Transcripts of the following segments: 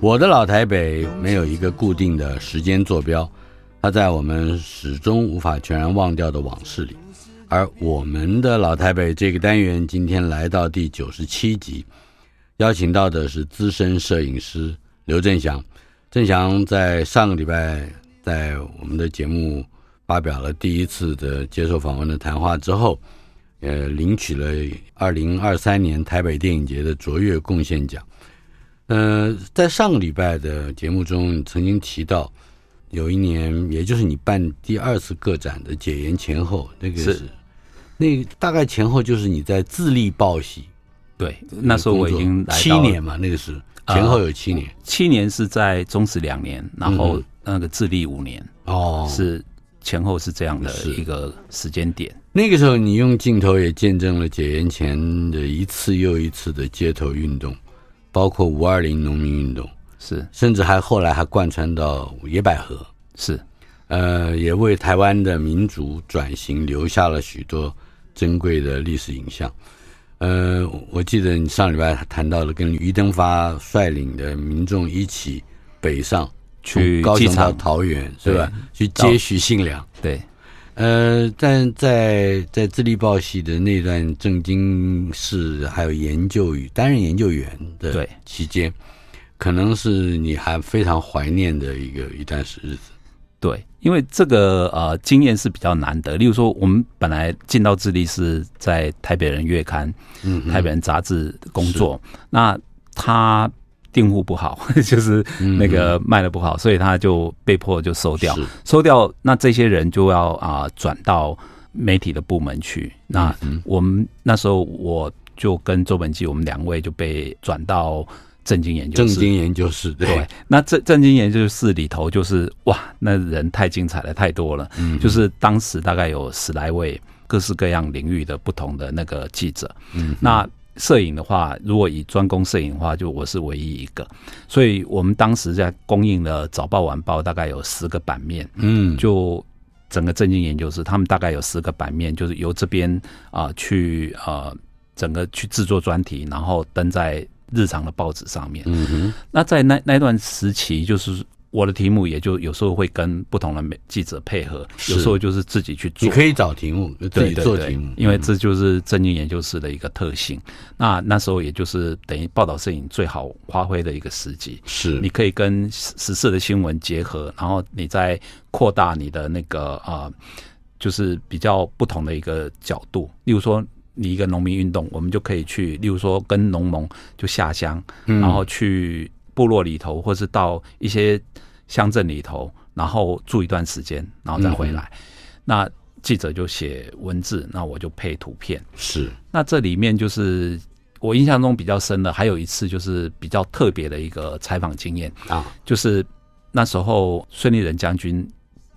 我的老台北没有一个固定的时间坐标，它在我们始终无法全然忘掉的往事里。而我们的老台北这个单元今天来到第九十七集，邀请到的是资深摄影师刘振祥。振祥在上个礼拜在我们的节目发表了第一次的接受访问的谈话之后，呃，领取了二零二三年台北电影节的卓越贡献奖。呃，在上个礼拜的节目中，你曾经提到有一年，也就是你办第二次个展的解严前后，那个是，是那个大概前后就是你在自力报喜，对，那时候我已经来七年嘛，那个是前后有七年，呃、七年是在中时两年，然后那个自立五年，哦、嗯，是前后是这样的一个时间点。那个时候，你用镜头也见证了解严前的一次又一次的街头运动。包括五二零农民运动是，甚至还后来还贯穿到野百合是，呃，也为台湾的民族转型留下了许多珍贵的历史影像。呃，我记得你上礼拜谈到了跟于登发率领的民众一起北上去高雄到桃园是吧？去接徐信良对。呃，但在在智利报喜的那段政经事还有研究与担任研究员的期间，可能是你还非常怀念的一个一段日子。对，因为这个呃经验是比较难得。例如说，我们本来进到智利是在台北人月刊、嗯、台北人杂志工作，那他。订户不好，就是那个卖的不好，嗯，所以他就被迫就收掉，收掉。那这些人就要啊转到媒体的部门去。那我们那时候我就跟周本纪，我们两位就被转到正经研究室。正经研究室对，对。那正正经研究室里头就是哇，那人太精彩了，太多了。嗯，就是当时大概有十来位各式各样领域的不同的那个记者。嗯，那。摄影的话，如果以专攻摄影的话，就我是唯一一个，所以我们当时在供应了早报晚报，大概有十个版面，嗯，就整个政经研究室，他们大概有十个版面，就是由这边啊、呃、去啊、呃、整个去制作专题，然后登在日常的报纸上面。嗯哼，那在那那段时期，就是。我的题目也就有时候会跟不同的记者配合，有时候就是自己去做。你可以找题目，自己做题目，因为这就是政经研究室的一个特性。那那时候也就是等于报道摄影最好发挥的一个时机。是，你可以跟时事的新闻结合，然后你再扩大你的那个啊、呃，就是比较不同的一个角度。例如说，你一个农民运动，我们就可以去，例如说跟农盟就下乡，然后去。部落里头，或是到一些乡镇里头，然后住一段时间，然后再回来。嗯、那记者就写文字，那我就配图片。是，那这里面就是我印象中比较深的，还有一次就是比较特别的一个采访经验啊，就是那时候孙立人将军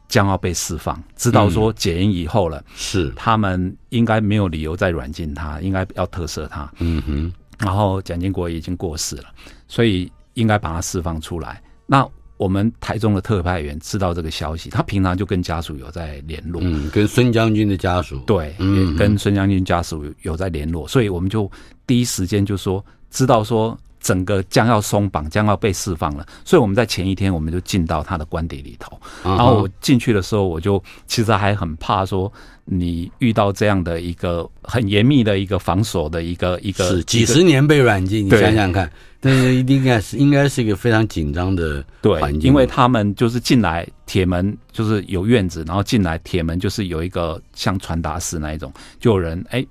将要被释放，知道说解严以后了，嗯、是他们应该没有理由再软禁他，应该要特赦他。嗯哼，然后蒋经国已经过世了，所以。应该把他释放出来。那我们台中的特派员知道这个消息，他平常就跟家属有在联络，嗯，跟孙将军的家属，对，跟孙将军家属有在联络，所以我们就第一时间就说知道说整个将要松绑，将要被释放了，所以我们在前一天我们就进到他的官邸里头，然后我进去的时候，我就其实还很怕说。你遇到这样的一个很严密的一个防守的一个一个是几十年被软禁，你想想看，那一定应该是应该是一个非常紧张的环境，对，因为他们就是进来铁门就是有院子，然后进来铁门就是有一个像传达室那一种，就有人哎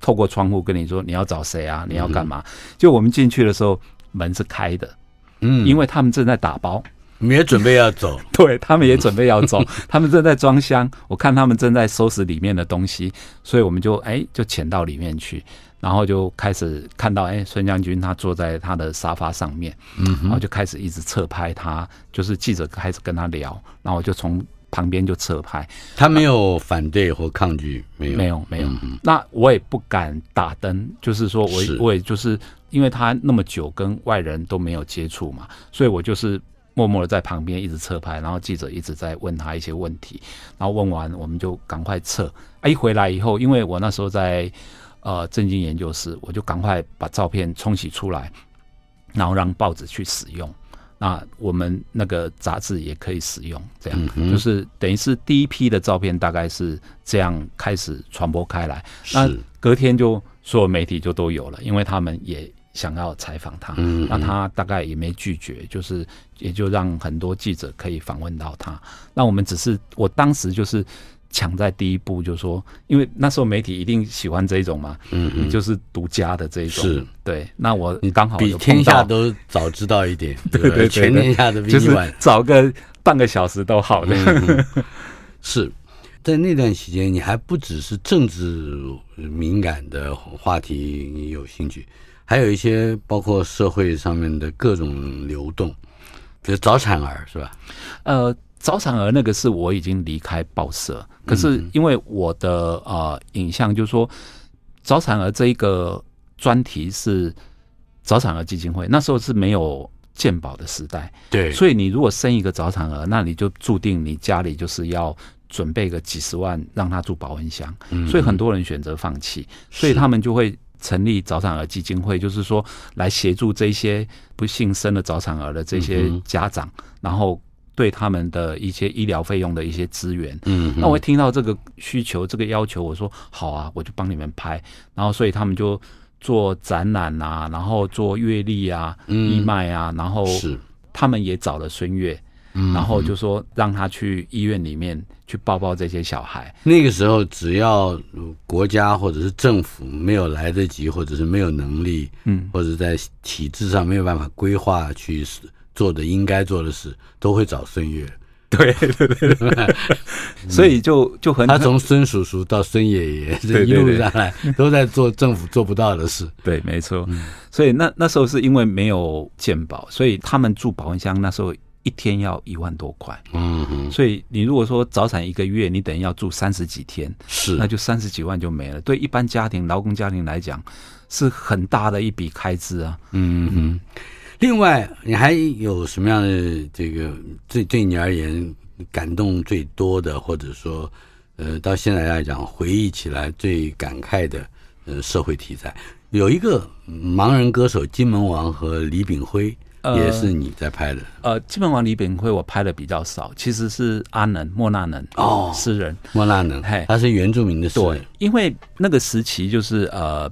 透过窗户跟你说你要找谁啊，你要干嘛？就我们进去的时候，门是开的，嗯，因为他们正在打包。你也准备要走，对，他们也准备要走，他们正在装箱，我看他们正在收拾里面的东西，所以我们就哎就潜到里面去，然后就开始看到哎孙将军他坐在他的沙发上面，嗯，然后就开始一直侧拍他，就是记者开始跟他聊，然后我就从旁边就侧拍，他没有反对或抗拒，没有没有没有，那我也不敢打灯，就是说我我也就是因为他那么久跟外人都没有接触嘛，所以我就是。默默的在旁边一直侧拍，然后记者一直在问他一些问题，然后问完我们就赶快撤。啊，一回来以后，因为我那时候在呃正经研究室，我就赶快把照片冲洗出来，然后让报纸去使用。那我们那个杂志也可以使用，这样、嗯、就是等于是第一批的照片，大概是这样开始传播开来。那隔天就所有媒体就都有了，因为他们也。想要采访他，那他大概也没拒绝，就是也就让很多记者可以访问到他。那我们只是，我当时就是抢在第一步，就是说，因为那时候媒体一定喜欢这一种嘛，嗯嗯，就是独家的这一种，是对。那我你刚好比天下都早知道一点，对对，对，全天下的就是早个半个小时都好的。嗯、是在那段时间，你还不只是政治敏感的话题，你有兴趣。还有一些包括社会上面的各种流动，比如早产儿是吧？呃，早产儿那个是我已经离开报社，可是因为我的呃影像就是说，早产儿这一个专题是早产儿基金会，那时候是没有健保的时代，对，所以你如果生一个早产儿，那你就注定你家里就是要准备个几十万让他住保温箱，所以很多人选择放弃，所以他们就会。成立早产儿基金会，就是说来协助这些不幸生了早产儿的这些家长，嗯、然后对他们的一些医疗费用的一些资源。嗯，那我一听到这个需求、这个要求，我说好啊，我就帮你们拍。然后，所以他们就做展览啊，然后做阅历啊、义卖啊，然后是他们也找了孙悦。然后就说让他去医院里面去抱抱这些小孩。那个时候，只要国家或者是政府没有来得及，或者是没有能力，嗯，或者在体制上没有办法规划去做的应该做的事，都会找孙悦。对对对对，所以就就很他从孙叔叔到孙爷爷这一路上来都在做政府做不到的事。对，没错。所以那那时候是因为没有健保，所以他们住保温箱那时候。一天要一万多块，嗯嗯，所以你如果说早产一个月，你等于要住三十几天，是，那就三十几万就没了。对一般家庭、劳工家庭来讲，是很大的一笔开支啊。嗯嗯。另外，你还有什么样的这个对对你而言感动最多的，或者说，呃，到现在来讲回忆起来最感慨的呃社会题材？有一个盲人歌手金门王和李炳辉。也是你在拍的。呃，呃，金门王李炳辉我拍的比较少，其实是阿能莫那能哦，诗人莫那能，嘿，他是原住民的诗人。对，因为那个时期就是呃，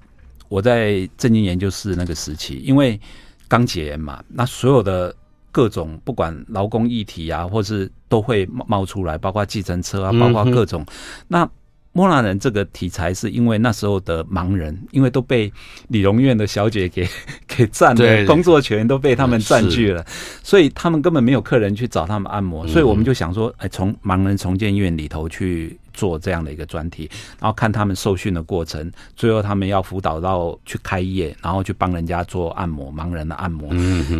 我在正经研究室那个时期，因为刚解严嘛，那所有的各种不管劳工议题啊，或是都会冒出来，包括计程车啊，包括各种、嗯、那。莫那人这个题材是因为那时候的盲人，因为都被理容院的小姐给 给占了，工作权都被他们占据了，所以他们根本没有客人去找他们按摩，所以我们就想说，哎，从盲人重建院里头去做这样的一个专题，然后看他们受训的过程，最后他们要辅导到去开业，然后去帮人家做按摩，盲人的按摩。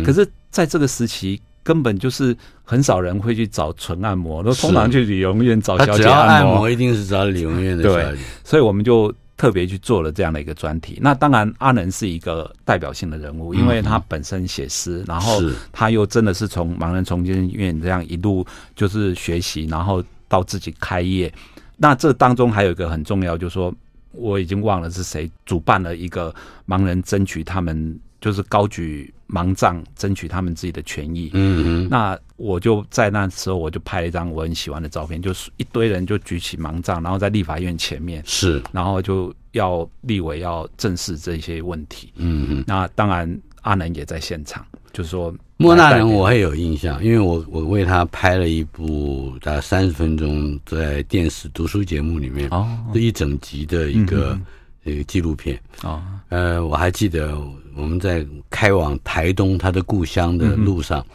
可是在这个时期。根本就是很少人会去找纯按摩，都通常去理容院找小姐按摩。按摩一定是找理容院的小姐。对，所以我们就特别去做了这样的一个专题。那当然，阿能是一个代表性的人物，因为他本身写诗，然后他又真的是从盲人重建院这样一路就是学习，然后到自己开业。那这当中还有一个很重要，就是说我已经忘了是谁主办了一个盲人争取他们。就是高举盲杖，争取他们自己的权益。嗯嗯，那我就在那时候，我就拍了一张我很喜欢的照片，就是一堆人就举起盲杖，然后在立法院前面是，然后就要立委要正视这些问题。嗯嗯，那当然阿能也在现场，就是说莫纳人我会有印象，因为我我为他拍了一部大概三十分钟在电视读书节目里面哦，这一整集的一个。一个纪录片哦，呃，我还记得我们在开往台东他的故乡的路上，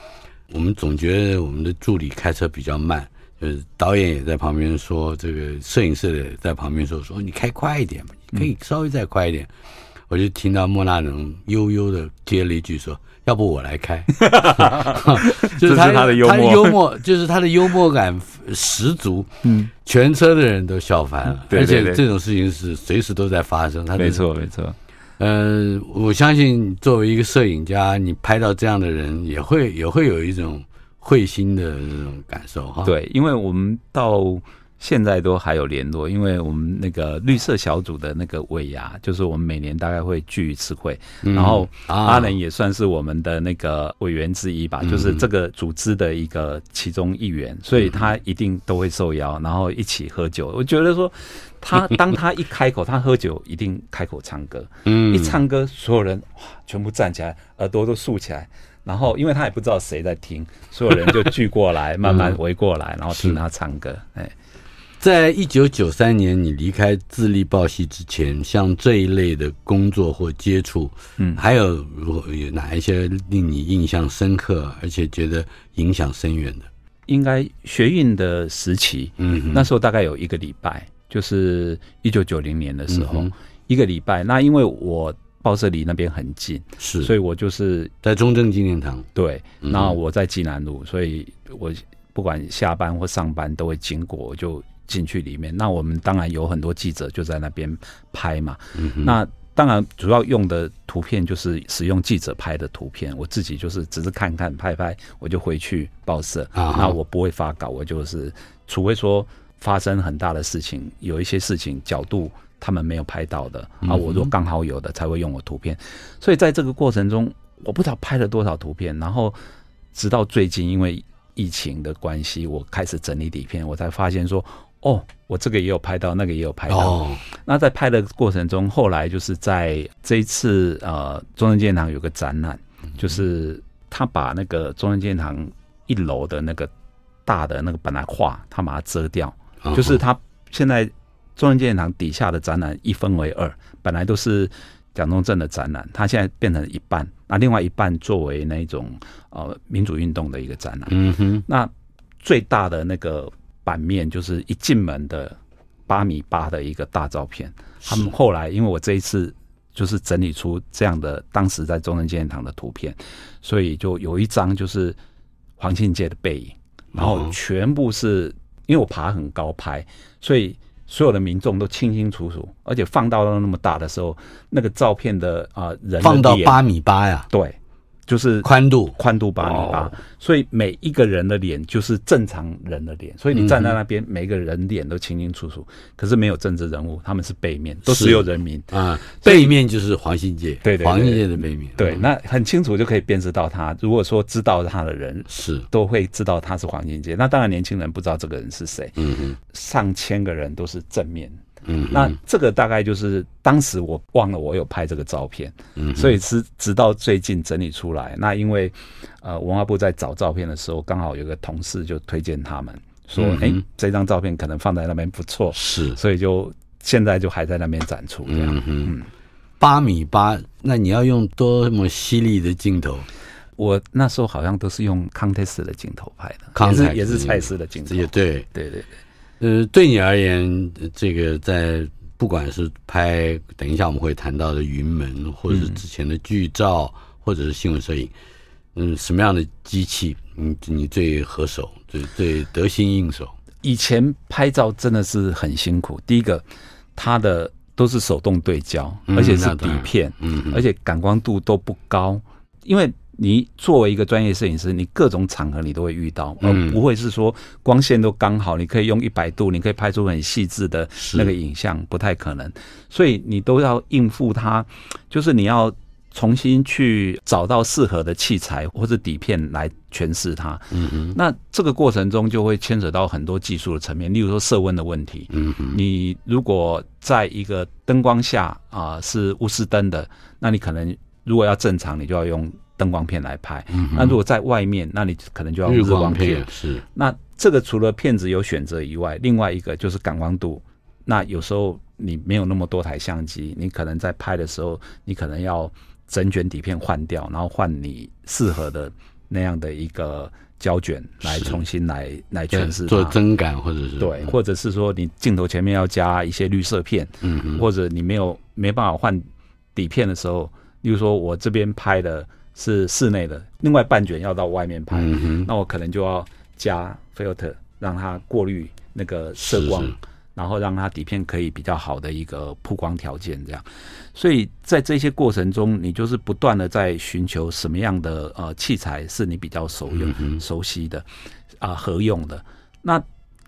嗯、我们总觉得我们的助理开车比较慢，就是导演也在旁边说，这个摄影师也在旁边说，说你开快一点，可以稍微再快一点。嗯、我就听到莫纳能悠悠的接了一句说。要不我来开，就是他的幽默，他的幽默就是他的幽默感十足，嗯，全车的人都笑翻了，而且这种事情是随时都在发生。他没错没错，嗯，我相信作为一个摄影家，你拍到这样的人，也会也会有一种会心的那种感受哈。对，因为我们到。现在都还有联络，因为我们那个绿色小组的那个尾牙，就是我们每年大概会聚一次会，嗯、然后阿能也算是我们的那个委员之一吧，嗯、就是这个组织的一个其中一员，所以他一定都会受邀，然后一起喝酒。我觉得说，他 当他一开口，他喝酒一定开口唱歌，嗯，一唱歌，所有人哇，全部站起来，耳朵都竖起来，然后因为他也不知道谁在听，所有人就聚过来，慢慢围过来，然后听他唱歌，哎。在一九九三年你离开自立报系之前，像这一类的工作或接触，嗯，还有如果有哪一些令你印象深刻，而且觉得影响深远的？应该学运的时期，嗯，那时候大概有一个礼拜，就是一九九零年的时候，嗯、一个礼拜。那因为我报社离那边很近，是，所以我就是在中正纪念堂。对，那我在济南路，所以我不管下班或上班都会经过，我就。进去里面，那我们当然有很多记者就在那边拍嘛。嗯、那当然主要用的图片就是使用记者拍的图片，我自己就是只是看看拍拍，我就回去报社。啊、那我不会发稿，我就是除非说发生很大的事情，有一些事情角度他们没有拍到的，啊，我如果刚好有的才会用我图片。所以在这个过程中，我不知道拍了多少图片，然后直到最近因为疫情的关系，我开始整理底片，我才发现说。哦，我这个也有拍到，那个也有拍到。哦、那在拍的过程中，后来就是在这一次呃，中正纪念堂有个展览，嗯、就是他把那个中正纪念堂一楼的那个大的那个本来画，他把它遮掉，哦、就是他现在中正纪念堂底下的展览一分为二，本来都是蒋中正的展览，他现在变成一半，那另外一半作为那种呃民主运动的一个展览。嗯哼，那最大的那个。版面就是一进门的八米八的一个大照片。他们后来因为我这一次就是整理出这样的当时在中正纪念堂的图片，所以就有一张就是黄庆介的背影，然后全部是因为我爬很高拍，所以所有的民众都清清楚楚，而且放到了那么大的时候，那个照片的啊人的放到八米八呀，对。就是宽度宽度八米八，所以每一个人的脸就是正常人的脸，所以你站在那边，每个人脸都清清楚楚。可是没有政治人物，他们是背面，都只有人民啊。背面就是黄信介，对对，黄信介的背面，对，那很清楚就可以辨识到他。如果说知道他的人是，都会知道他是黄信介。那当然年轻人不知道这个人是谁。嗯嗯，上千个人都是正面。嗯，那这个大概就是当时我忘了我有拍这个照片，嗯，所以是直到最近整理出来。那因为呃文化部在找照片的时候，刚好有个同事就推荐他们说，哎、这张照片可能放在那边不错，是，所以就现在就还在那边展出这样。嗯哼，八米八，那你要用多么犀利的镜头？我那时候好像都是用 Contax 的镜头拍的，康也是也是蔡司的镜头，也对，对对对。呃，对你而言，这个在不管是拍，等一下我们会谈到的云门，或者是之前的剧照，嗯、或者是新闻摄影，嗯，什么样的机器，你你最合手，最最得心应手？以前拍照真的是很辛苦，第一个，它的都是手动对焦，而且是底片，嗯，嗯而且感光度都不高，因为。你作为一个专业摄影师，你各种场合你都会遇到，而不会是说光线都刚好，你可以用一百度，你可以拍出很细致的那个影像，不太可能。所以你都要应付它，就是你要重新去找到适合的器材或者底片来诠释它。嗯嗯。那这个过程中就会牵扯到很多技术的层面，例如说色温的问题。嗯嗯。你如果在一个灯光下啊是钨丝灯的，那你可能如果要正常，你就要用。灯光片来拍，嗯、那如果在外面，那你可能就要日光片。光片。是，那这个除了片子有选择以外，另外一个就是感光度。那有时候你没有那么多台相机，你可能在拍的时候，你可能要整卷底片换掉，然后换你适合的那样的一个胶卷来重新来来诠释做增感，或者是对，或者是说你镜头前面要加一些绿色片，嗯，或者你没有没办法换底片的时候，例如说我这边拍的是室内的，另外半卷要到外面拍，嗯，那我可能就要加 filter 让它过滤那个色光。是是然后让它底片可以比较好的一个曝光条件，这样，所以在这些过程中，你就是不断的在寻求什么样的呃器材是你比较熟用、嗯、熟悉的啊、呃、合用的。那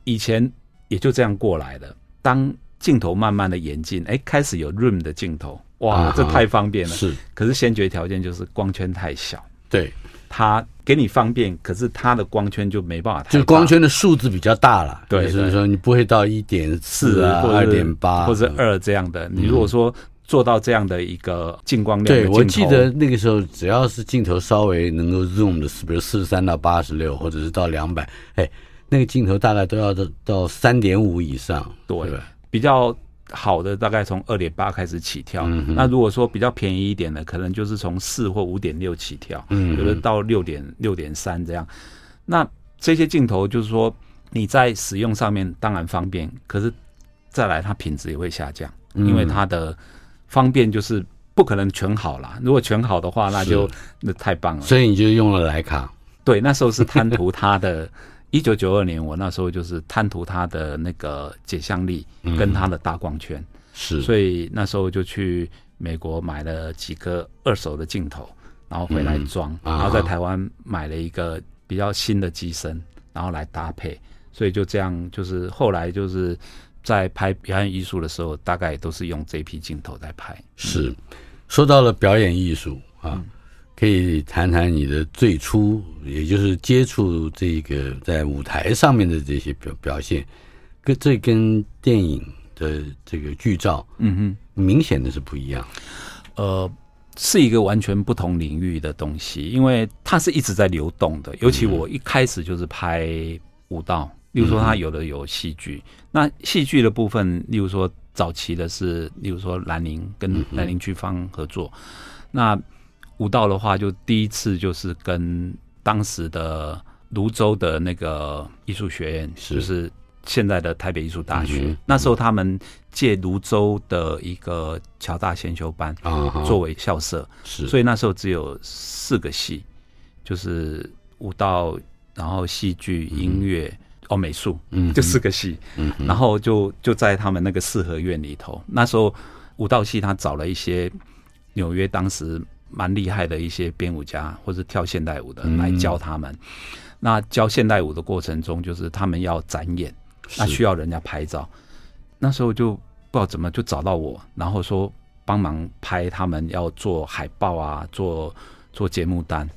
以前也就这样过来的。当镜头慢慢的演进，哎，开始有 room 的镜头，哇，这太方便了。是，可是先决条件就是光圈太小。对。它给你方便，可是它的光圈就没办法就光圈的数字比较大了。对，所以说你不会到一点四啊，二点八，或者二这样的。你如果说做到这样的一个进光量，对，我记得那个时候，只要是镜头稍微能够 zoom 的，比如四十三到八十六，或者是到两百，哎，那个镜头大概都要到到三点五以上，对，比较。好的，大概从二点八开始起跳。嗯、那如果说比较便宜一点的，可能就是从四或五点六起跳。嗯，有的到六点六点三这样。那这些镜头就是说你在使用上面当然方便，可是再来它品质也会下降，嗯，因为它的方便就是不可能全好啦。如果全好的话，那就那太棒了。所以你就用了徕卡。对，那时候是贪图它的。一九九二年，我那时候就是贪图它的那个解像力跟它的大光圈，是，所以那时候就去美国买了几个二手的镜头，然后回来装，然后在台湾买了一个比较新的机身，然后来搭配，所以就这样，就是后来就是在拍表演艺术的时候，大概都是用这批镜头在拍。是，说到了表演艺术啊。可以谈谈你的最初，也就是接触这个在舞台上面的这些表表现，跟这跟电影的这个剧照，嗯哼，明显的是不一样。呃，是一个完全不同领域的东西，因为它是一直在流动的。尤其我一开始就是拍舞蹈，例如说它有的有戏剧，那戏剧的部分，例如说早期的是，例如说兰陵跟兰陵剧坊合作，那。舞蹈的话，就第一次就是跟当时的泸州的那个艺术学院，就是现在的台北艺术大学。那时候他们借泸州的一个侨大先修班作为校舍，所以那时候只有四个系，就是舞蹈，然后戏剧、音乐哦美术，嗯，就四个系。嗯然后就就在他们那个四合院里头，那时候舞蹈系他找了一些纽约当时。蛮厉害的一些编舞家，或者跳现代舞的来教他们。那教现代舞的过程中，就是他们要展演，那需要人家拍照。那时候就不知道怎么就找到我，然后说帮忙拍他们要做海报啊，做做节目单。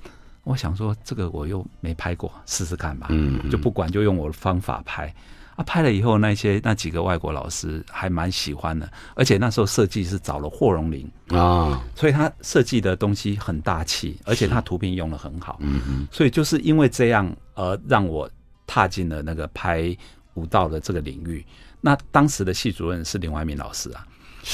我想说这个我又没拍过，试试看吧。嗯，就不管，就用我的方法拍。啊，拍了以后，那些那几个外国老师还蛮喜欢的，而且那时候设计是找了霍荣麟啊，所以他设计的东西很大气，而且他图片用的很好，嗯嗯，所以就是因为这样而让我踏进了那个拍舞蹈的这个领域。那当时的系主任是林怀民老师啊，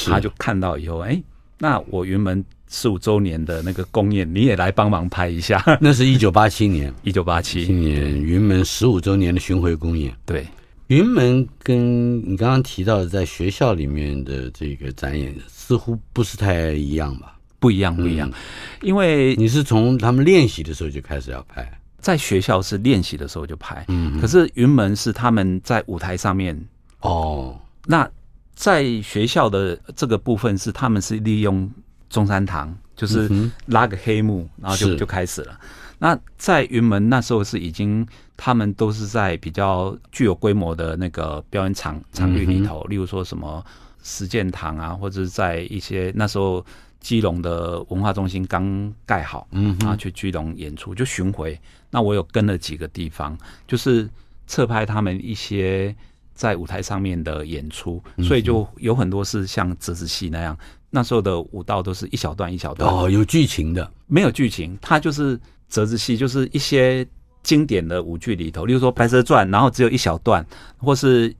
他就看到以后，哎、欸，那我云门十五周年的那个公演，你也来帮忙拍一下。那是一九八七年，一九八七年云门十五周年的巡回公演，对。云门跟你刚刚提到的在学校里面的这个展演，似乎不是太一样吧？不一样，不一样。嗯、因为你是从他们练习的时候就开始要拍，在学校是练习的时候就拍。嗯，可是云门是他们在舞台上面哦。那在学校的这个部分是他们是利用中山堂，就是拉个黑幕，然后就就开始了。那在云门那时候是已经，他们都是在比较具有规模的那个表演场场域里头，例如说什么实践堂啊，或者是在一些那时候基隆的文化中心刚盖好，嗯，然后去基隆演出就巡回。那我有跟了几个地方，就是侧拍他们一些在舞台上面的演出，所以就有很多是像折子戏那样，那时候的舞蹈都是一小段一小段哦，有剧情的，没有剧情，它就是。折子戏就是一些经典的舞剧里头，例如说《白蛇传》，然后只有一小段，或是《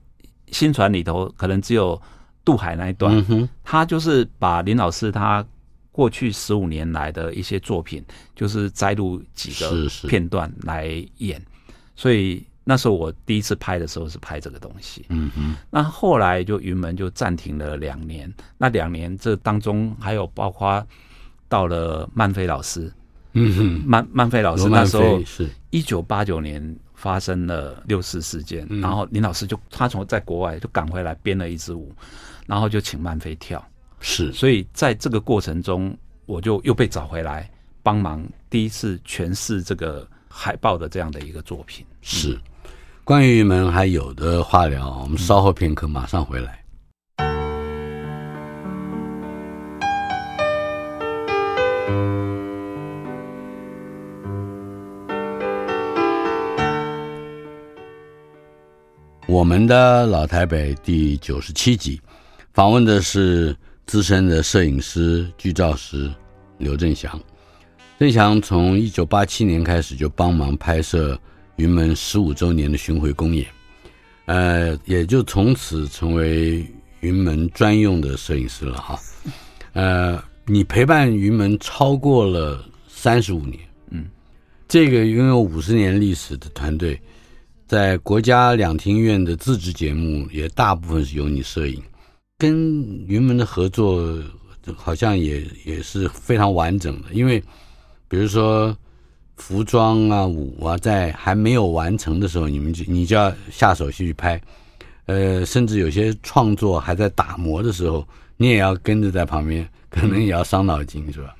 新传》里头可能只有渡海那一段，他就是把林老师他过去十五年来的一些作品，就是摘录几个片段来演，是是，所以那时候我第一次拍的时候是拍这个东西。嗯哼，那后来就云门就暂停了两年，那两年这当中还有包括到了曼飞老师，嗯哼，曼曼菲老师那时候是一九八九年。发生了六四事件，然后林老师就他从在国外就赶回来编了一支舞，然后就请曼菲跳，是，所以在这个过程中，我就又被找回来帮忙第一次诠释这个海报的这样的一个作品。是，关于云门还有的话聊，我们稍后片刻马上回来。我们的老台北第九十七集，访问的是资深的摄影师、剧照师刘振祥。振祥从一九八七年开始就帮忙拍摄云门十五周年的巡回公演，呃，也就从此成为云门专用的摄影师了哈。呃，你陪伴云门超过了三十五年，嗯，这个拥有五十年历史的团队。在国家两厅院的自制节目也大部分是由你摄影，跟云门的合作好像也也是非常完整的。因为比如说服装啊、舞啊，在还没有完成的时候，你们就你就要下手去拍，呃，甚至有些创作还在打磨的时候，你也要跟着在旁边，可能也要伤脑筋，是吧？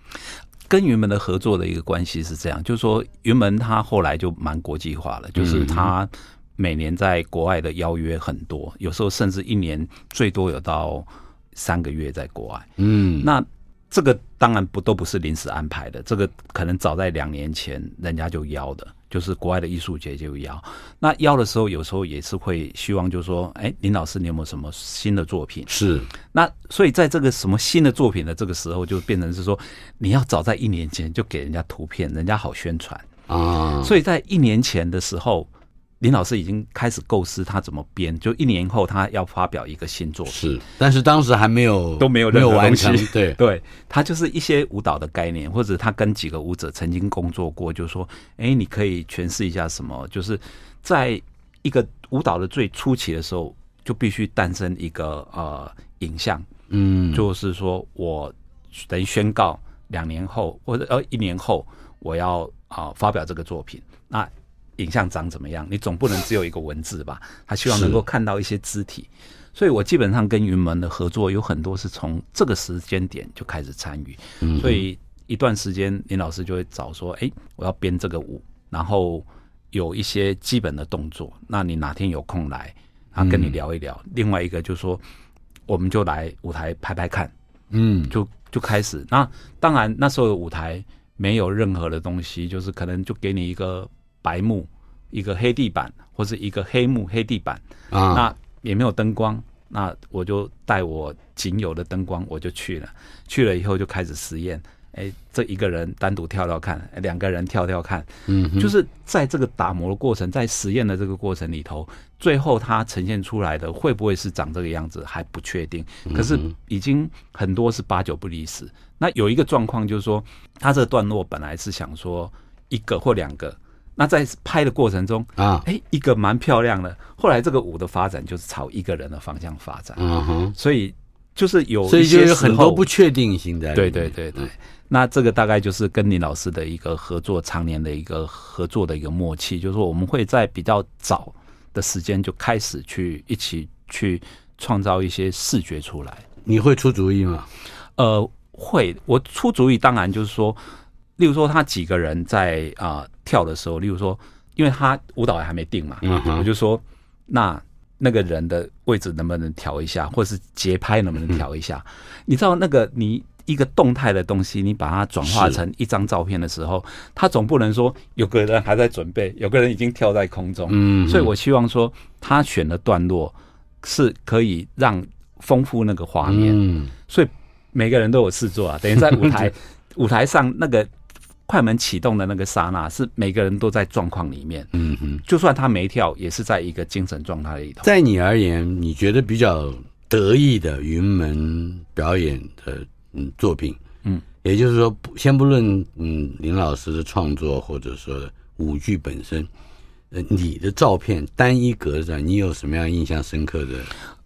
跟云门的合作的一个关系是这样，就是说云门他后来就蛮国际化了，就是他每年在国外的邀约很多，有时候甚至一年最多有到三个月在国外。嗯，那这个当然不都不是临时安排的，这个可能早在两年前人家就邀的。就是国外的艺术节就邀，那邀的时候有时候也是会希望，就是说，哎，林老师，你有没有什么新的作品？是。那所以在这个什么新的作品的这个时候，就变成是说，你要早在一年前就给人家图片，人家好宣传啊。所以在一年前的时候。林老师已经开始构思他怎么编，就一年后他要发表一个新作品，是，但是当时还没有都没有没有完成，对。对，他就是一些舞蹈的概念，或者他跟几个舞者曾经工作过，就是说，哎，你可以诠释一下什么？就是在一个舞蹈的最初期的时候，就必须诞生一个呃影像，嗯，就是说我等于宣告两年后或者呃一年后我要啊、呃、发表这个作品，那。影像长怎么样？你总不能只有一个文字吧？他希望能够看到一些肢体，所以我基本上跟云门的合作有很多是从这个时间点就开始参与。所以一段时间林老师就会找说：“哎，我要编这个舞，然后有一些基本的动作。那你哪天有空来，啊，跟你聊一聊。另外一个就是说，我们就来舞台拍拍看。嗯，就就开始。那当然那时候的舞台没有任何的东西，就是可能就给你一个。白幕，一个黑地板，或是一个黑幕黑地板，啊，那也没有灯光，那我就带我仅有的灯光，我就去了。去了以后就开始实验，哎，这一个人单独跳跳看，两个人跳跳看，嗯，就是在这个打磨的过程，在实验的这个过程里头，最后它呈现出来的会不会是长这个样子还不确定，可是已经很多是八九不离十。那有一个状况就是说，他这个段落本来是想说一个或两个。那在拍的过程中啊，哎，一个蛮漂亮的。后来这个舞的发展就是朝一个人的方向发展，嗯哼，所以就是有，所以就有很多不确定性在。对对对对，那这个大概就是跟林老师的一个合作，常年的一个合作的一个默契，就是说我们会在比较早的时间就开始去一起去创造一些视觉出来。你会出主意吗？呃，会。我出主意，当然就是说。例如说，他几个人在啊、呃、跳的时候，例如说，因为他舞蹈还没定嘛，嗯、我就说，那那个人的位置能不能调一下，或者是节拍能不能调一下？嗯、你知道，那个你一个动态的东西，你把它转化成一张照片的时候，他总不能说有个人还在准备，有个人已经跳在空中。嗯，所以我希望说，他选的段落是可以让丰富那个画面。嗯，所以每个人都有事做啊，等于在舞台 舞台上那个。快门启动的那个刹那，是每个人都在状况里面。嗯哼，就算他没跳，也是在一个精神状态里头。在你而言，你觉得比较得意的云门表演的嗯作品，嗯，也就是说，先不论嗯林老师的创作或者说舞剧本身，呃，你的照片单一格子，你有什么样印象深刻的？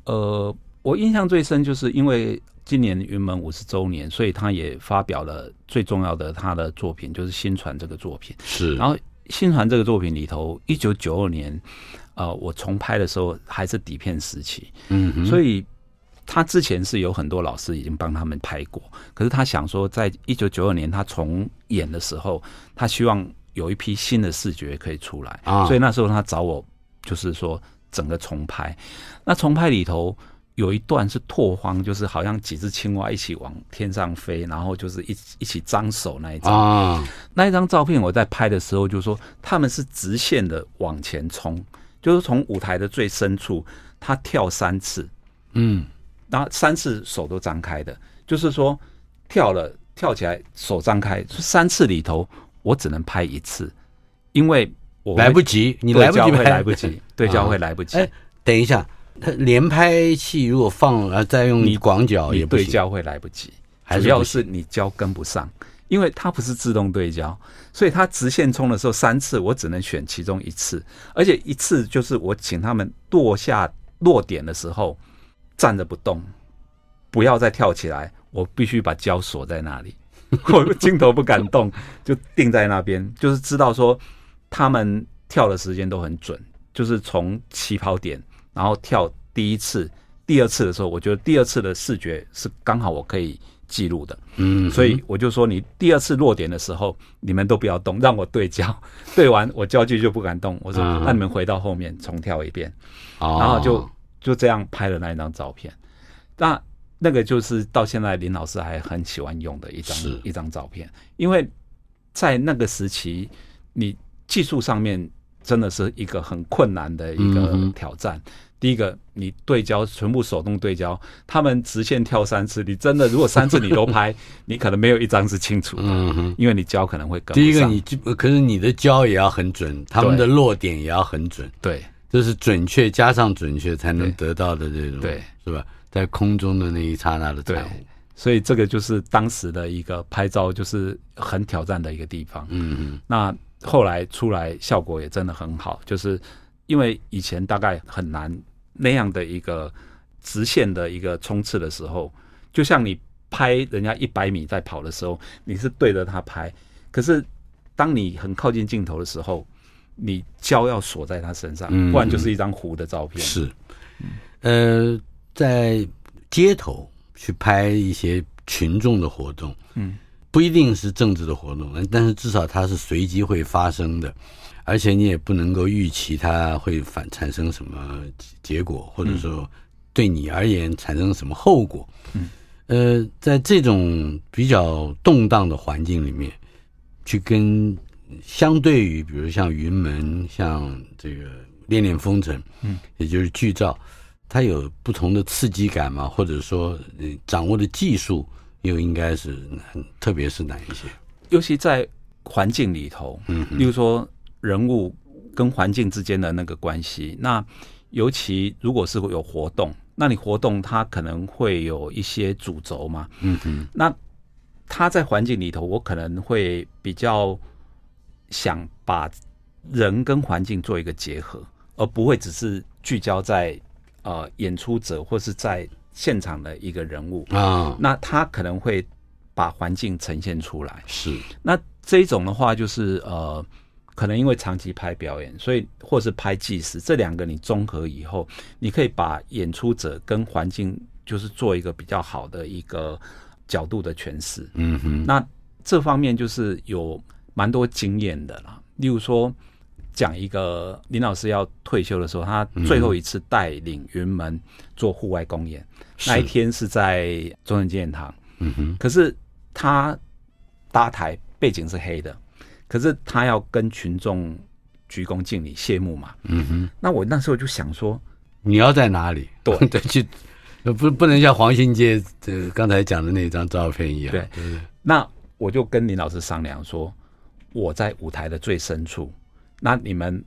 呃，我印象最深就是因为今年云门五十周年，所以他也发表了最重要的他的作品，就是《新传》这个作品。是，然后《新传》这个作品里头，一九九二年。呃，我重拍的时候还是底片时期，嗯，所以他之前是有很多老师已经帮他们拍过，可是他想说，在一九九二年他重演的时候，他希望有一批新的视觉可以出来，啊，所以那时候他找我，就是说整个重拍。那重拍里头有一段是拓荒，就是好像几只青蛙一起往天上飞，然后就是一一起张手那一张，啊，那一张照片我在拍的时候就说他们是直线的往前冲。就是从舞台的最深处，他跳三次，嗯，然后三次手都张开的，就是说跳了跳起来手张开，三次里头我只能拍一次，因为我来不及，你来不及拍，来不及，对焦会来不及。哎，等一下，他连拍器如果放了再用你广角也不对焦会来不及，主要是你焦跟不上。因为它不是自动对焦，所以它直线冲的时候三次，我只能选其中一次，而且一次就是我请他们落下落点的时候站着不动，不要再跳起来，我必须把焦锁在那里，我镜头不敢动，就定在那边，就是知道说他们跳的时间都很准，就是从起跑点，然后跳第一次、第二次的时候，我觉得第二次的视觉是刚好我可以。记录的，嗯，所以我就说，你第二次落点的时候，你们都不要动，让我对焦，对完我焦距就不敢动。我说，那你们回到后面重跳一遍，然后就就这样拍了那一张照片。那那个就是到现在林老师还很喜欢用的一张一张照片，因为在那个时期，你技术上面真的是一个很困难的一个挑战。第一个，你对焦全部手动对焦，他们直线跳三次，你真的如果三次你都拍，你可能没有一张是清楚的，嗯哼，因为你焦可能会跟不上。第一个，你可是你的焦也要很准，他们的落点也要很准，对，这是准确加上准确才能得到的这种，对，是吧？在空中的那一刹那的彩虹，所以这个就是当时的一个拍照就是很挑战的一个地方，嗯嗯。那后来出来效果也真的很好，就是。因为以前大概很难那样的一个直线的一个冲刺的时候，就像你拍人家一百米在跑的时候，你是对着他拍，可是当你很靠近镜头的时候，你焦要锁在他身上，不然就是一张糊的照片。是，呃，在街头去拍一些群众的活动，嗯，不一定是政治的活动，但是至少它是随机会发生的。而且你也不能够预期它会反产生什么结果，或者说对你而言产生什么后果。嗯，呃，在这种比较动荡的环境里面，去跟相对于比如像云门、像这个恋恋风尘，嗯，也就是剧照，它有不同的刺激感嘛？或者说，掌握的技术又应该是很特别是哪一些？尤其在环境里头，嗯，例如说。人物跟环境之间的那个关系，那尤其如果是有活动，那你活动它可能会有一些主轴嘛。嗯嗯。那他在环境里头，我可能会比较想把人跟环境做一个结合，而不会只是聚焦在呃演出者或是在现场的一个人物啊。那他可能会把环境呈现出来。是。那这一种的话，就是呃。可能因为长期拍表演，所以或是拍纪实，这两个你综合以后，你可以把演出者跟环境就是做一个比较好的一个角度的诠释。嗯哼，那这方面就是有蛮多经验的啦。例如说，讲一个林老师要退休的时候，他最后一次带领云门做户外公演，嗯，那一天是在中正纪念堂。嗯哼，可是他搭台背景是黑的。可是他要跟群众鞠躬敬礼谢幕嘛？嗯哼。那我那时候就想说，你要在哪里？对 对，去不不能像黄兴街这刚才讲的那张照片一样。对对对。那我就跟林老师商量说，我在舞台的最深处，那你们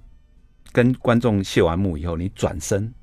跟观众谢完幕以后，你转身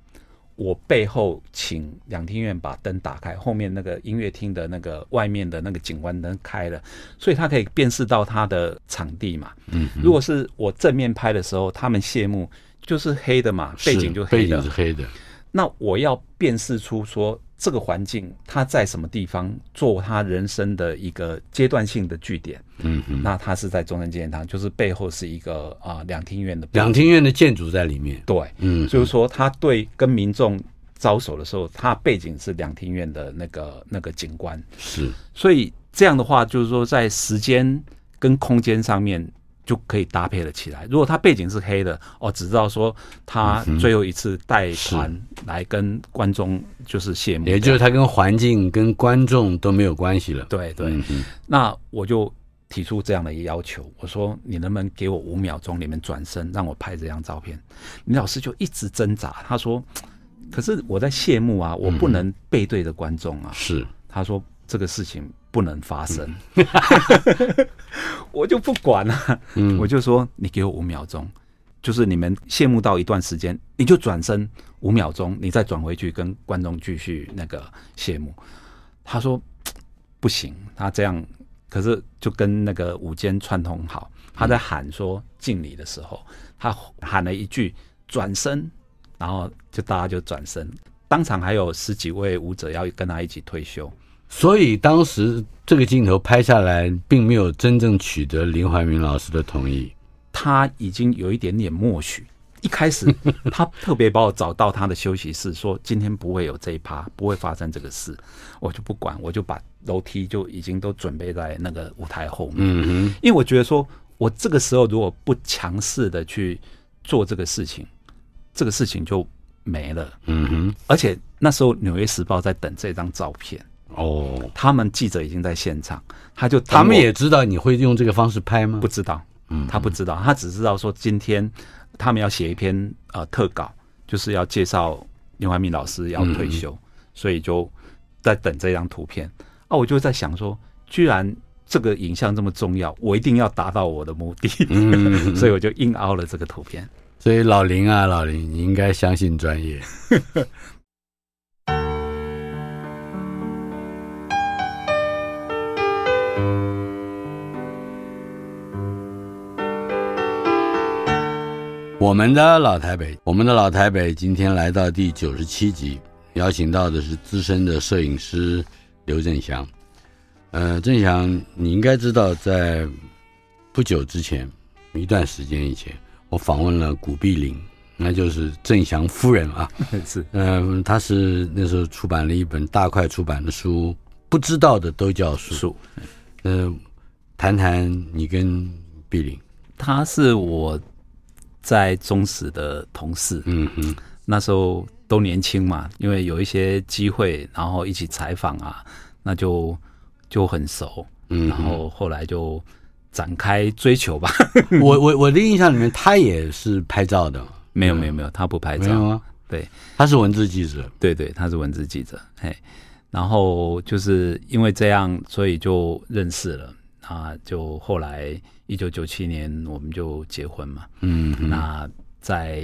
我背后请两厅院把灯打开，后面那个音乐厅的那个外面的那个景观灯开了，所以他可以辨识到他的场地嘛。嗯，如果是我正面拍的时候，他们谢幕就是黑的嘛，背景就黑的，背景是黑的。那我要辨识出说这个环境他在什么地方做他人生的一个阶段性的据点。嗯嗯，那他是在中山纪念堂，就是背后是一个啊两厅院的两厅院的建筑在里面。对，嗯，就是说他对跟民众招手的时候，他背景是两厅院的那个那个景观。是，所以这样的话，就是说在时间跟空间上面就可以搭配了起来。如果他背景是黑的，哦，只知道说他最后一次带团来跟观众就是谢幕，也就是他跟环境跟观众都没有关系了。对对，那我就。提出这样的一个要求，我说你能不能给我五秒钟，你们转身让我拍这张照片？李老师就一直挣扎，他说：“可是我在谢幕啊，我不能背对着观众啊。”是，他说这个事情不能发生，我就不管了，我就说你给我五秒钟，就是你们谢幕到一段时间，你就转身五秒钟，你再转回去跟观众继续那个谢幕。他说不行，他这样。可是就跟那个舞监串通好，他在喊说敬礼的时候，他喊了一句转身，然后就大家就转身，当场还有十几位舞者要跟他一起退休，所以当时这个镜头拍下来，并没有真正取得林怀民老师的同意，他已经有一点点默许。一开始，他特别把我找到他的休息室，说今天不会有这一趴，不会发生这个事，我就不管，我就把楼梯就已经都准备在那个舞台后面。嗯哼，因为我觉得说，我这个时候如果不强势的去做这个事情，这个事情就没了。嗯哼，而且那时候《纽约时报》在等这张照片。哦，他们记者已经在现场，他就他们也知道你会用这个方式拍吗？不知道，嗯，他不知道，他只知道说今天。他们要写一篇呃特稿，就是要介绍刘怀民老师要退休，嗯、所以就在等这张图片啊。我就在想说，居然这个影像这么重要，我一定要达到我的目的，嗯、所以我就硬凹了这个图片。所以老林啊，老林，你应该相信专业。我们的老台北，我们的老台北，今天来到第九十七集，邀请到的是资深的摄影师刘振祥。呃，振祥，你应该知道，在不久之前，一段时间以前，我访问了古碧玲，那就是振祥夫人啊。是，嗯、呃，他是那时候出版了一本大块出版的书，《不知道的都叫树》。树，呃，谈谈你跟碧玲。她是我。在中时的同事，嗯嗯，那时候都年轻嘛，因为有一些机会，然后一起采访啊，那就就很熟，嗯，然后后来就展开追求吧。我我我的印象里面，他也是拍照的，没有没有没有，他不拍照，啊？对，他是文字记者，对对，他是文字记者，嘿，然后就是因为这样，所以就认识了。啊，就后来一九九七年我们就结婚嘛，嗯，那在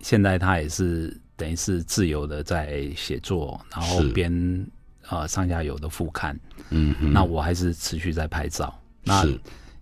现在他也是等于是自由的在写作，然后编呃上下游的副刊，嗯，那我还是持续在拍照。那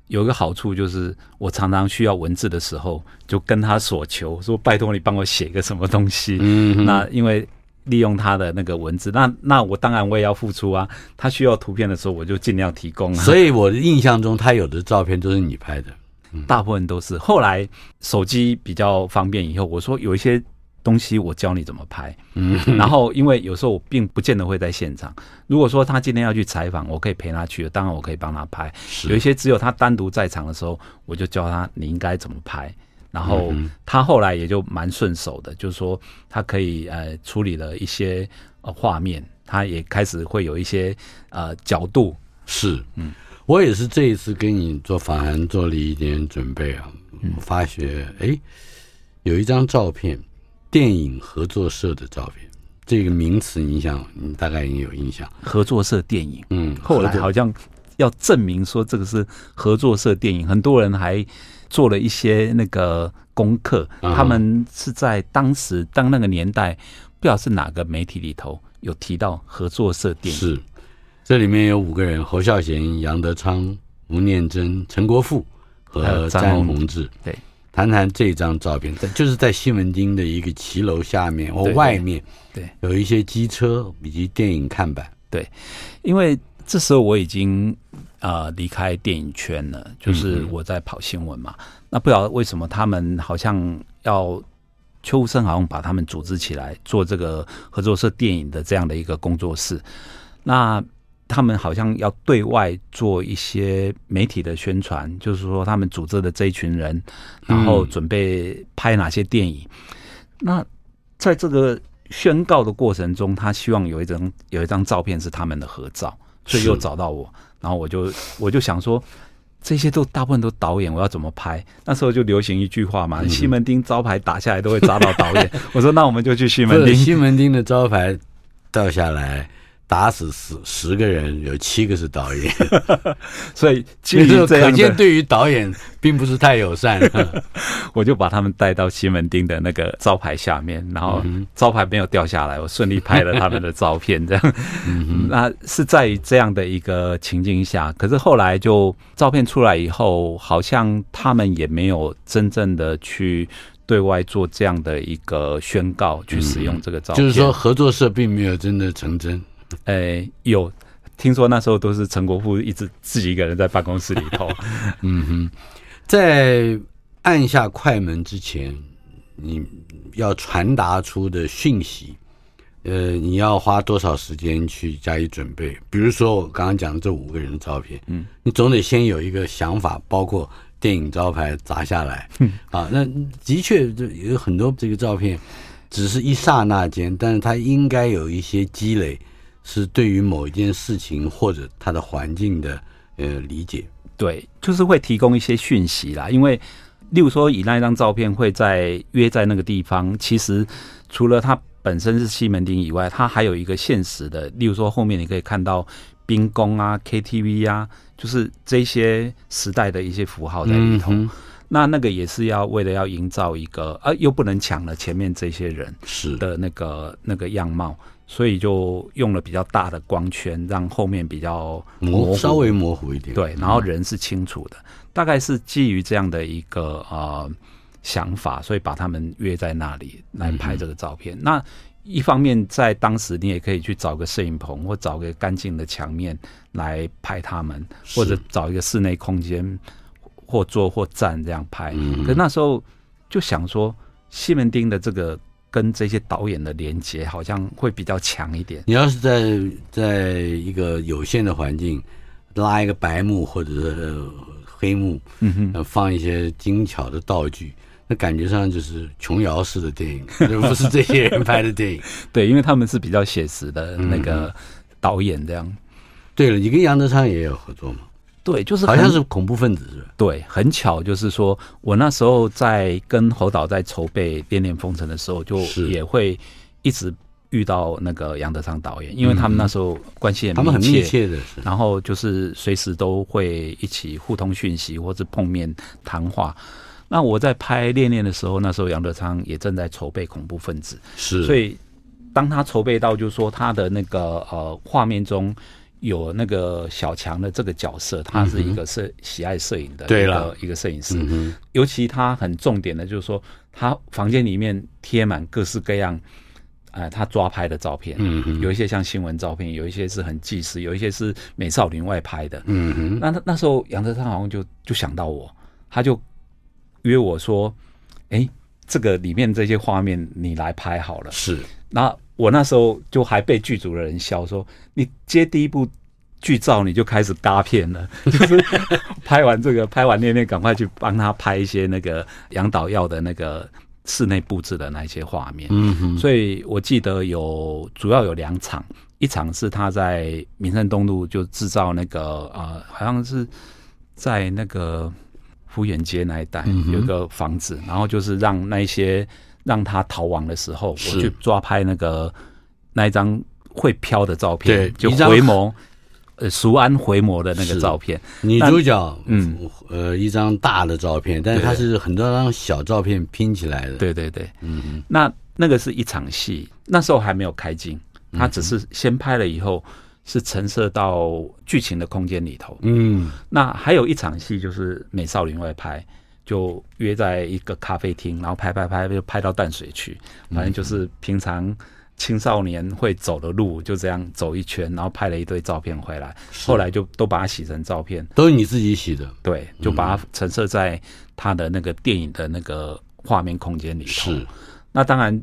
有一个好处就是我常常需要文字的时候，就跟他索求说拜托你帮我写个什么东西，嗯，那因为。利用他的那个文字，那那我当然我也要付出啊。他需要图片的时候，我就尽量提供啊。所以我的印象中，他有的照片都是你拍的，嗯、大部分都是。后来手机比较方便以后，我说有一些东西我教你怎么拍。嗯，然后因为有时候我并不见得会在现场。如果说他今天要去采访，我可以陪他去，当然我可以帮他拍。有一些只有他单独在场的时候，我就教他你应该怎么拍。然后他后来也就蛮顺手的，就是说他可以呃处理了一些呃画面，他也开始会有一些呃角度。是，嗯，我也是这一次跟你做访谈做了一点准备啊，我发觉哎，有一张照片，电影合作社的照片，这个名词你想，你大概也有印象。合作社电影，嗯，后来好像要证明说这个是合作社电影，很多人还。做了一些那个功课，他们是在当时当那个年代不晓得是哪个媒体里头有提到合作社电影。是，这里面有五个人：侯孝贤、杨德昌、吴念真、陈国富和张宏志。对，谈谈这张照片，在就是在西门町的一个骑楼下面或外面，对，有一些机车以及电影看板。对，因为这时候我已经呃离开电影圈了，就是我在跑新闻嘛。嗯、那不知道为什么他们好像要。邱生好像把他们组织起来做这个合作社电影的这样的一个工作室，那他们好像要对外做一些媒体的宣传，就是说他们组织的这一群人，然后准备拍哪些电影。嗯、那在这个宣告的过程中，他希望有一张有一张照片是他们的合照，所以又找到我，然后我就我就想说。这些都大部分都导演，我要怎么拍？那时候就流行一句话嘛，嗯、西门町招牌打下来都会砸到导演。我说那我们就去西门町。西门町的招牌倒下来。打死十十个人，有七个是导演，所以 其实可见对于导演并不是太友善。我就把他们带到西门町的那个招牌下面，然后招牌没有掉下来，我顺利拍了他们的照片。这样，那是在这样的一个情境下。可是后来就照片出来以后，好像他们也没有真正的去对外做这样的一个宣告，去使用这个照片。就是说，合作社并没有真的成真。哎、欸，有听说那时候都是陈国富一直自己一个人在办公室里头。嗯哼，在按下快门之前，你要传达出的讯息，呃，你要花多少时间去加以准备？比如说我刚刚讲的这五个人的照片，嗯，你总得先有一个想法，包括电影招牌砸下来，嗯，啊，那的确有很多这个照片，只是一刹那间，但是它应该有一些积累。是对于某一件事情或者它的环境的呃理解，对，就是会提供一些讯息啦。因为，例如说，以那一张照片会在约在那个地方，其实除了它本身是西门町以外，它还有一个现实的。例如说，后面你可以看到兵工啊、KTV 啊，就是这些时代的一些符号在里头。嗯、那那个也是要为了要营造一个，呃，又不能抢了前面这些人是的那个那个样貌。所以就用了比较大的光圈，让后面比较模糊，稍微模糊一点。对，然后人是清楚的，嗯、大概是基于这样的一个呃想法，所以把他们约在那里来拍这个照片。嗯、那一方面，在当时你也可以去找个摄影棚，或找个干净的墙面来拍他们，或者找一个室内空间，或坐或站这样拍。嗯、可那时候就想说，西门町的这个。跟这些导演的连接好像会比较强一点。你要是在在一个有限的环境，拉一个白幕或者是黑幕，嗯哼，放一些精巧的道具，那感觉上就是琼瑶式的电影，而不是这些人拍的电影。对，因为他们是比较写实的那个导演这样。嗯、对了，你跟杨德昌也有合作吗？对，就是好像是恐怖分子是吧？对，很巧，就是说我那时候在跟侯导在筹备《恋恋风尘》的时候，就也会一直遇到那个杨德昌导演，因为他们那时候关系很密切，他们很密切的，然后就是随时都会一起互通讯息或者碰面谈话。那我在拍《恋恋》的时候，那时候杨德昌也正在筹备恐怖分子，是，所以当他筹备到，就是说他的那个呃画面中。有那个小强的这个角色，他是一个摄喜爱摄影的一个一个摄影师。尤其他很重点的就是说，他房间里面贴满各式各样，呃，他抓拍的照片。有一些像新闻照片，有一些是很纪实，有一些是美少女外拍的。嗯哼。那那时候杨德昌好像就就想到我，他就约我说：“哎，这个里面这些画面你来拍好了。”是。那我那时候就还被剧组的人笑说：“你接第一部剧照你就开始搭片了，就是拍完这个拍完那那，赶快去帮他拍一些那个杨导要的那个室内布置的那些画面。”嗯哼。所以我记得有主要有两场，一场是他在民生东路就制造那个呃，好像是在那个福远街那一带有一个房子，然后就是让那些。让他逃亡的时候，我去抓拍那个那一张会飘的照片，对，就回眸，呃，熟安回眸的那个照片。女主角，嗯，呃，一张大的照片，但是它是很多张小照片拼起来的。对对对，嗯，那那个是一场戏。那时候还没有开镜，他只是先拍了以后是陈设到剧情的空间里头。嗯，那还有一场戏就是美少女外拍，就约在一个咖啡厅，然后拍拍拍就拍到淡水去，反正就是平常。青少年会走的路就这样走一圈，然后拍了一堆照片回来，后来就都把它洗成照片，都是你自己洗的？对，就把它陈设在他的那个电影的那个画面空间里头。是，那当然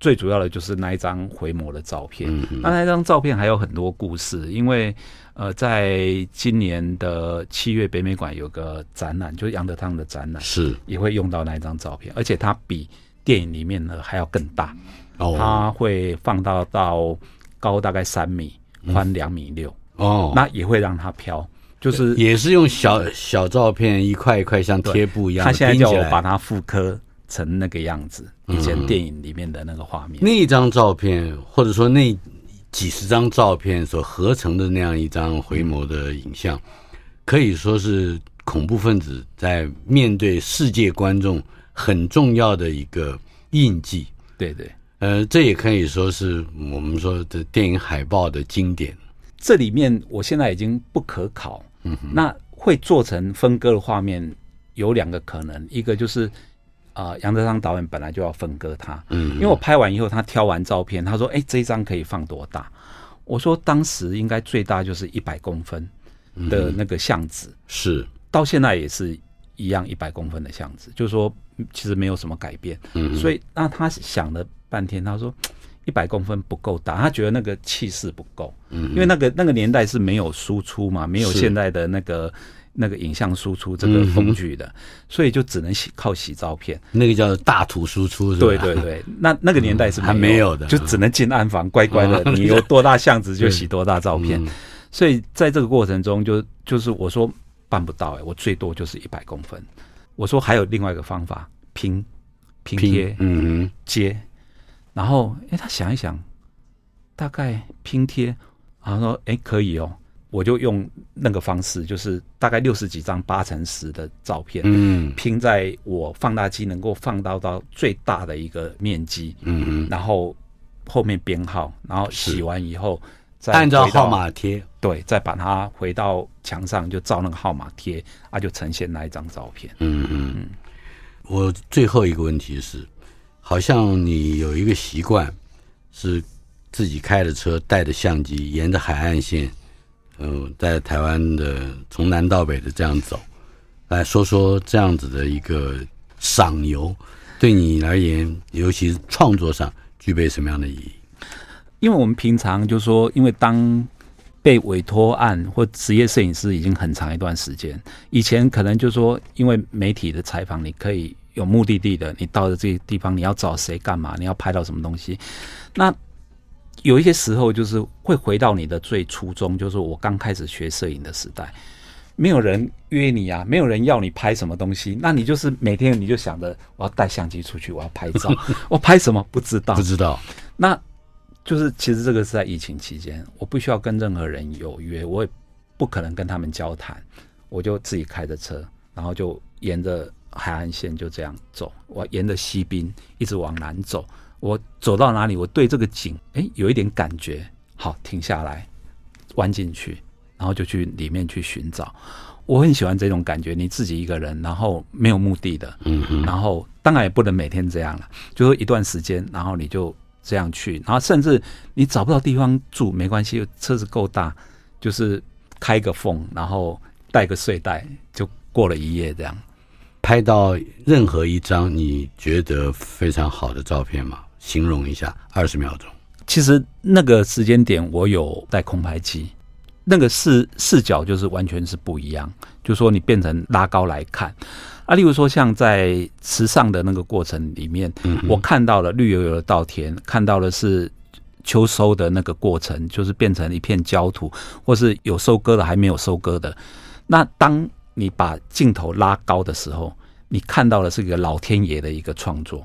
最主要的就是那一张回眸的照片。那那张照片还有很多故事，因为呃，在今年的七月北美馆有个展览，就是杨德昌的展览，是也会用到那一张照片，而且它比电影里面呢还要更大。哦它会放到到高大概三米，宽两米六哦，那也会让它飘，就是也是用小小照片一块一块像贴布一样。他现在叫我把它复刻成那个样子，以前电影里面的那个画面。那张照片，或者说那几十张照片所合成的那样一张回眸的影像，可以说是恐怖分子在面对世界观众很重要的一个印记。对对。呃，这也可以说是我们说的电影海报的经典。这里面我现在已经不可考。嗯哼，那会做成分割的画面有两个可能，一个就是啊，杨德昌导演本来就要分割他。嗯，因为我拍完以后，他挑完照片，他说：“哎，这一张可以放多大？”我说：“当时应该最大就是一百公分的那个相纸，是到现在也是一样一百公分的相纸，就是说其实没有什么改变。嗯，所以那他想了。半天，他说一百公分不够大，他觉得那个气势不够，嗯，因为那个那个年代是没有输出嘛，没有现在的那个那个影像输出这个工具的，所以就只能洗靠洗照片，那个叫大图输出是吧？对对对，那那个年代是还没有的，就只能进暗房，乖乖的，你有多大相纸就洗多大照片，所以在这个过程中，就就是我说办不到哎，我最多就是一百公分，我说还有另外一个方法，拼拼贴，嗯嗯，接。然后，哎，他想一想，大概拼贴，然后说，哎，可以哦，我就用那个方式，就是大概六十几张八乘十的照片，嗯，拼在我放大机能够放到到最大的一个面积，嗯嗯，然后后面编号，然后洗完以后再按照号码贴，对，再把它回到墙上，就照那个号码贴，啊，就呈现那一张照片。嗯嗯嗯。我最后一个问题是。好像你有一个习惯，是自己开着车，带着相机，沿着海岸线，嗯、嗯，在台湾的从南到北的这样走，来说说这样子的一个赏游，对你而言，尤其是创作上，具备什么样的意义？因为我们平常就说，因为当被委托案或职业摄影师已经很长一段时间，以前可能就说，因为媒体的采访，你可以。有目的地的，你到了这些地方，你要找谁干嘛？你要拍到什么东西？那有一些时候就是会回到你的最初衷，就是我刚开始学摄影的时代，没有人约你啊，没有人要你拍什么东西，那你就是每天你就想着我要带相机出去，我要拍照，我拍什么不知道，不知道。那就是其实这个是在疫情期间，我不需要跟任何人有约，我也不可能跟他们交谈，我就自己开着车，然后就沿着。海岸线就这样走，我沿着西滨一直往南走。我走到哪里，我对这个景哎有一点感觉，好停下来，弯进去，然后就去里面去寻找。我很喜欢这种感觉，你自己一个人，然后没有目的的，嗯嗯，然后当然也不能每天这样了，就说一段时间，然后你就这样去，然后甚至你找不到地方住没关系，车子够大，就是开个缝，然后带个睡袋，就过了一夜这样。拍到任何一张你觉得非常好的照片吗？形容一下，二十秒钟。其实那个时间点我有带空拍机，那个视视角就是完全是不一样。就说你变成拉高来看啊，例如说像在池上的那个过程里面，嗯、我看到了绿油油的稻田，看到的是秋收的那个过程，就是变成一片焦土，或是有收割的，还没有收割的。那当你把镜头拉高的时候，你看到的是一个老天爷的一个创作，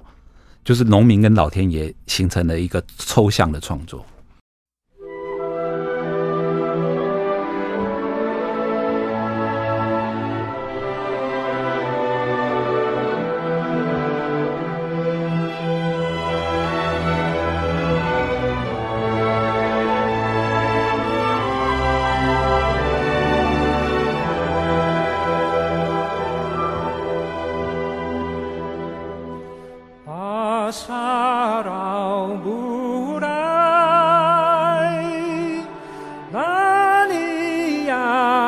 就是农民跟老天爷形成了一个抽象的创作。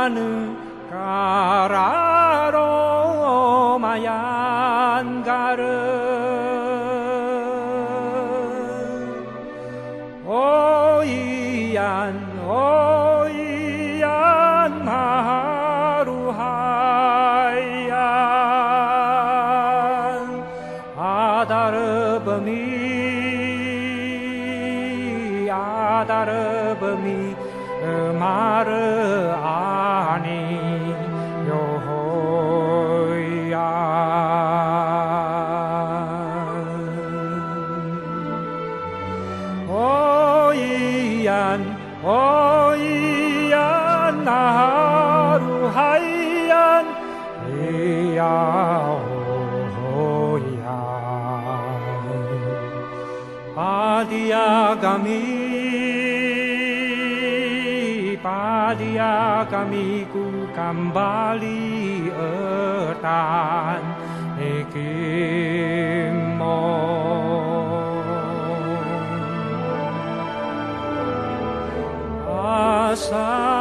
Manu. Kami ku kembali etan ikimo masa.